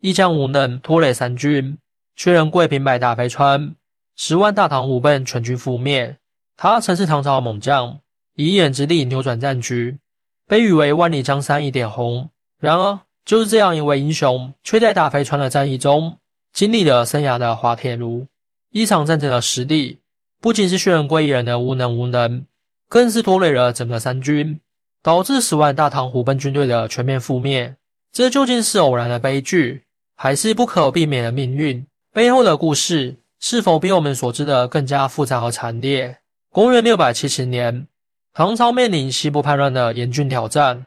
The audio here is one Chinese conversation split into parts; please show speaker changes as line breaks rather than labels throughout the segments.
一将无能，拖累三军。薛仁贵兵败大飞川，十万大唐虎贲全军覆灭。他曾是唐朝猛将，以一人之力扭转战局，被誉为万里江山一点红。然而，就是这样一位英雄，却在大飞川的战役中经历了生涯的滑铁卢。一场战争的失利，不仅是薛仁贵一人的无能无能，更是拖累了整个三军，导致十万大唐虎贲军队的全面覆灭。这究竟是偶然的悲剧，还是不可避免的命运？背后的故事是否比我们所知的更加复杂和惨烈？公元六百七十年，唐朝面临西部叛乱的严峻挑战。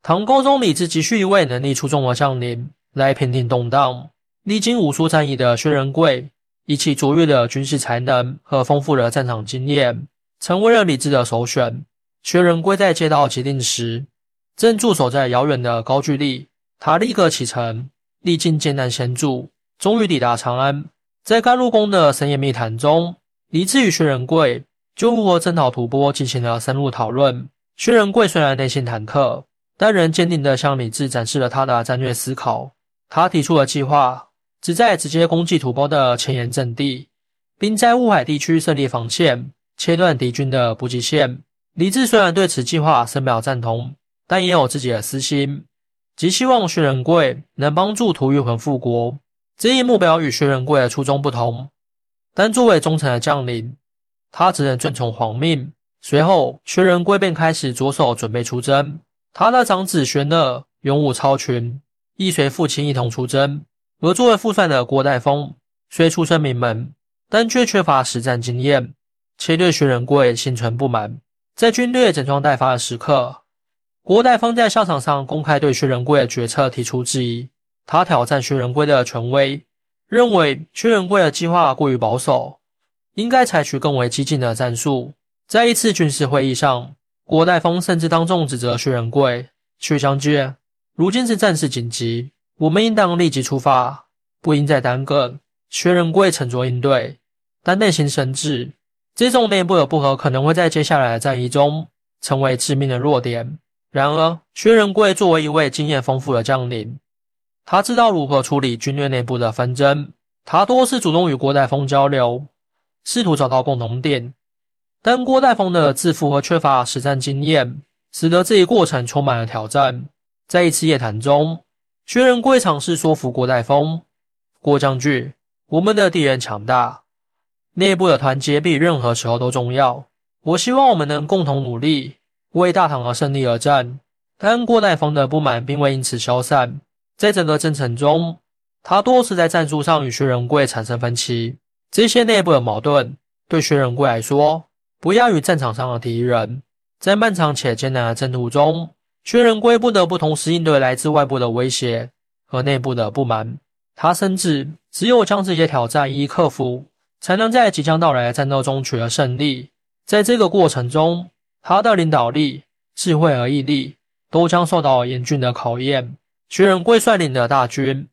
唐高宗李治急需一位能力出众的将领来平定动荡。历经无数战役的薛仁贵，以其卓越的军事才能和丰富的战场经验，成为了李治的首选。薛仁贵在接到急令时，正驻守在遥远的高句丽。他立刻启程，历尽艰难险阻，终于抵达长安。在甘露宫的深夜密谈中，李治与薛仁贵就如何征讨吐蕃进行了深入讨论。薛仁贵虽然内心忐忑，但仍坚定地向李治展示了他的战略思考。他提出的计划旨在直接攻击吐蕃的前沿阵地，并在乌海地区设立防线，切断敌军的补给线。李治虽然对此计划深表赞同，但也有自己的私心。即希望薛仁贵能帮助吐谷浑复国，这一目标与薛仁贵的初衷不同。但作为忠诚的将领，他只能遵从皇命。随后，薛仁贵便开始着手准备出征。他的长子薛乐勇武超群，亦随父亲一同出征。而作为副帅的郭岱峰虽出身名门，但却缺乏实战经验，且对薛仁贵心存不满。在军队整装待发的时刻。郭岱峰在校场上公开对薛仁贵的决策提出质疑，他挑战薛仁贵的权威，认为薛仁贵的计划过于保守，应该采取更为激进的战术。在一次军事会议上，郭岱峰甚至当众指责薛仁贵：“薛将军，如今是战事紧急，我们应当立即出发，不应再耽搁。”薛仁贵沉着应对，但内心深知，这种内部的不和可能会在接下来的战役中成为致命的弱点。然而，薛仁贵作为一位经验丰富的将领，他知道如何处理军队内部的纷争。他多次主动与郭岱峰交流，试图找到共同点。但郭岱峰的自负和缺乏实战经验，使得这一过程充满了挑战。在一次夜谈中，薛仁贵尝试说服郭岱峰：“郭将军，我们的敌人强大，内部的团结比任何时候都重要。我希望我们能共同努力。”为大唐而胜利而战，但郭岱峰的不满并未因此消散。在整个征程中，他多次在战术上与薛仁贵产生分歧。这些内部的矛盾对薛仁贵来说不亚于战场上的敌人。在漫长且艰难的征途中，薛仁贵不得不同时应对来自外部的威胁和内部的不满。他深知，只有将这些挑战一一克服，才能在即将到来的战斗中取得胜利。在这个过程中，他的领导力、智慧和毅力都将受到严峻的考验。薛仁贵率领的大军，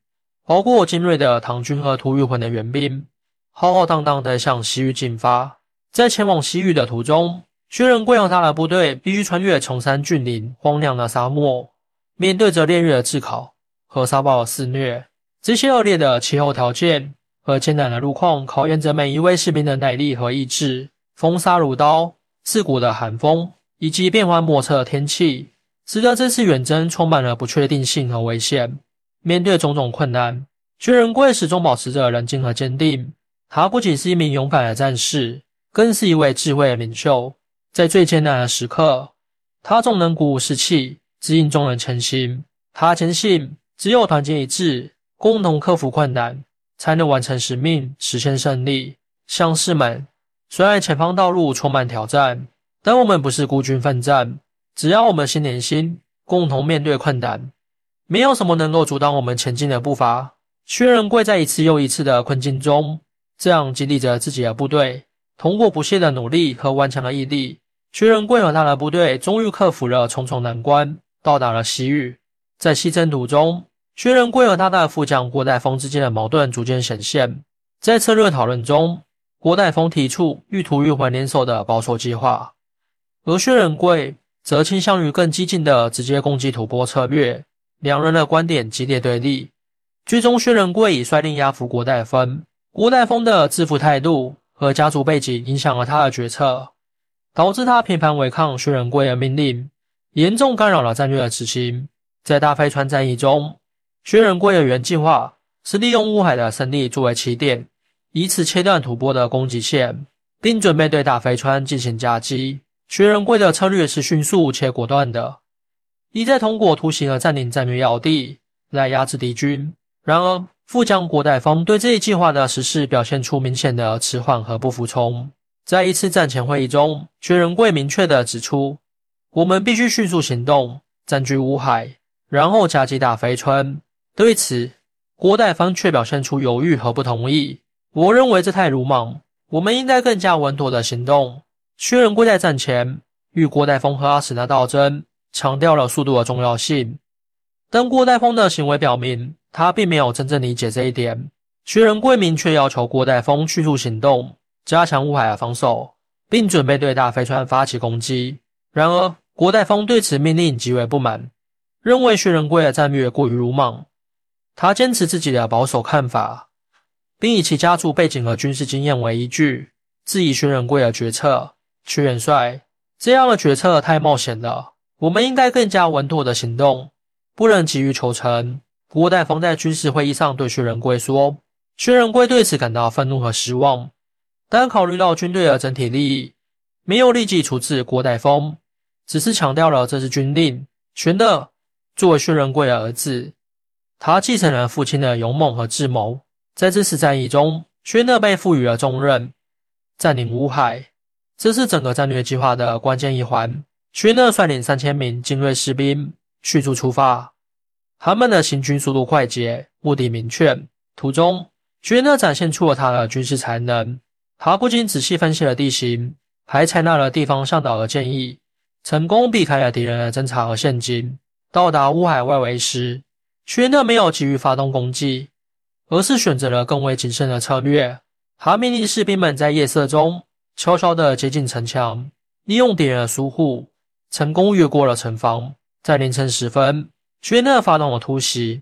包括精锐的唐军和吐谷浑的援兵，浩浩荡荡地向西域进发。在前往西域的途中，薛仁贵和他的部队必须穿越崇山峻岭、荒凉的沙漠，面对着烈日的炙烤和沙暴的肆虐。这些恶劣的气候条件和艰难的路况，考验着每一位士兵的耐力和意志。风沙如刀。刺骨的寒风以及变幻莫测的天气，使得这次远征充满了不确定性和危险。面对种种困难，薛仁贵始终保持着冷静和坚定。他不仅是一名勇敢的战士，更是一位智慧的领袖。在最艰难的时刻，他总能鼓舞士气，指引众人前行。他坚信，只有团结一致，共同克服困难，才能完成使命，实现胜利。将士们。虽然前方道路充满挑战，但我们不是孤军奋战。只要我们心连心，共同面对困难，没有什么能够阻挡我们前进的步伐。薛仁贵在一次又一次的困境中，这样激励着自己的部队。通过不懈的努力和顽强的毅力，薛仁贵和他的部队终于克服了重重难关，到达了西域。在西征途中，薛仁贵和他的副将郭岱峰之间的矛盾逐渐显现。在策略讨论中，郭岱峰提出欲图欲还联手的保守计划，而薛仁贵则倾向于更激进的直接攻击吐蕃策略。两人的观点激烈对立。最终薛仁贵以率领压服郭代峰。郭代峰的自负态度和家族背景影响了他的决策，导致他频繁违抗薛仁贵的命令，严重干扰了战略的执行。在大飞川战役中，薛仁贵的原计划是利用乌海的胜利作为起点，以此切断吐蕃的攻击线，并准备对大肥川进行夹击。薛仁贵的策略是迅速且果断的，一再通过突袭而占领战略要地来压制敌军。然而，副将郭代峰对这一计划的实施表现出明显的迟缓和不服从。在一次战前会议中，薛仁贵明确地指出：“我们必须迅速行动，占据乌海，然后夹击大飞川。”对此，郭代峰却表现出犹豫和不同意。我认为这太鲁莽，我们应该更加稳妥的行动。薛仁贵在战前与郭代峰和阿史那道真强调了速度的重要性，但郭代峰的行为表明。他并没有真正理解这一点。薛仁贵明确要求郭代峰迅速行动，加强乌海的防守，并准备对大飞船发起攻击。然而，郭代峰对此命令极为不满，认为薛仁贵的战略过于鲁莽。他坚持自己的保守看法，并以其家族背景和军事经验为依据，质疑薛仁贵的决策。屈元帅，这样的决策太冒险了，我们应该更加稳妥的行动，不能急于求成。郭代峰在军事会议上对薛仁贵说：“薛仁贵对此感到愤怒和失望，但考虑到军队的整体利益，没有立即处置郭代峰，只是强调了这是军令。玄德作为薛仁贵的儿子，他继承了父亲的勇猛和智谋。在这次战役中，薛德被赋予了重任，占领乌海，这是整个战略计划的关键一环。薛德率领三千名精锐士兵迅速出发。”他们的行军速度快捷，目的明确。途中，薛德展现出了他的军事才能。他不仅仔细分析了地形，还采纳了地方向导的建议，成功避开了敌人的侦察和陷阱。到达乌海外围时，薛德没有急于发动攻击，而是选择了更为谨慎的策略。他命令士兵们在夜色中悄悄地接近城墙，利用敌人的疏忽，成功越过了城防。在凌晨时分。薛讷发动了突袭，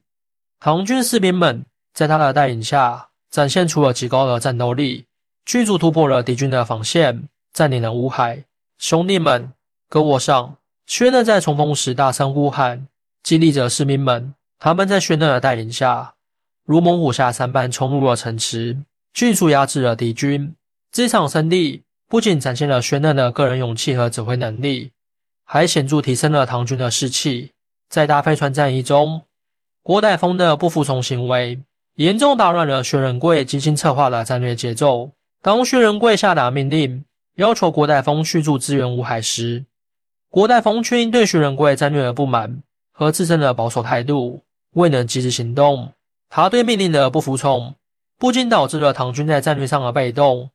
唐军士兵们在他的带领下展现出了极高的战斗力，迅速突破了敌军的防线，占领了乌海。兄弟们，跟我上！薛讷在冲锋时大声呼喊，激励着士兵们。他们在薛讷的带领下，如猛虎下山般冲入了城池，迅速压制了敌军。这场胜利不仅展现了薛讷的个人勇气和指挥能力，还显著提升了唐军的士气。在大飞船战役中，郭代峰的不服从行为严重打乱了薛仁贵精心策划的战略节奏。当薛仁贵下达命令，要求郭代峰迅速支援乌海时，郭代峰却因对薛仁贵战略的不满和自身的保守态度，未能及时行动。他对命令的不服从，不仅导致了唐军在战略上的被动，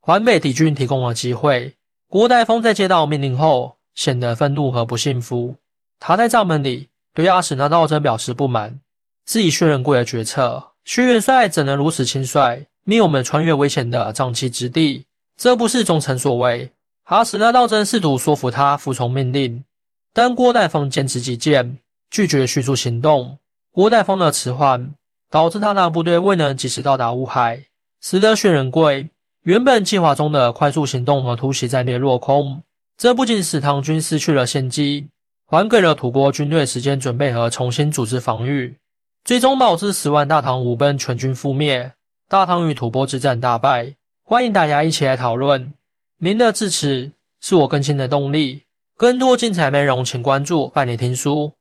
还给敌军提供了机会。郭代峰在接到命令后，显得愤怒和不幸福。他在帐门里对阿史那道真表示不满，质疑薛仁贵的决策。薛元帅怎能如此轻率，命我们穿越危险的瘴气之地？这不是忠臣所为。阿史那道真试图说服他服从命令，但郭代峰坚持己见，拒绝迅速行动。郭代峰的迟缓导致他的部队未能及时到达乌海，使得薛仁贵原本计划中的快速行动和突袭战略落空。这不仅使唐军失去了先机。还给了吐蕃军队时间准备和重新组织防御，最终导致十万大唐武奔全军覆灭，大唐与吐蕃之战大败。欢迎大家一起来讨论，您的支持是我更新的动力。更多精彩内容，请关注伴你听书。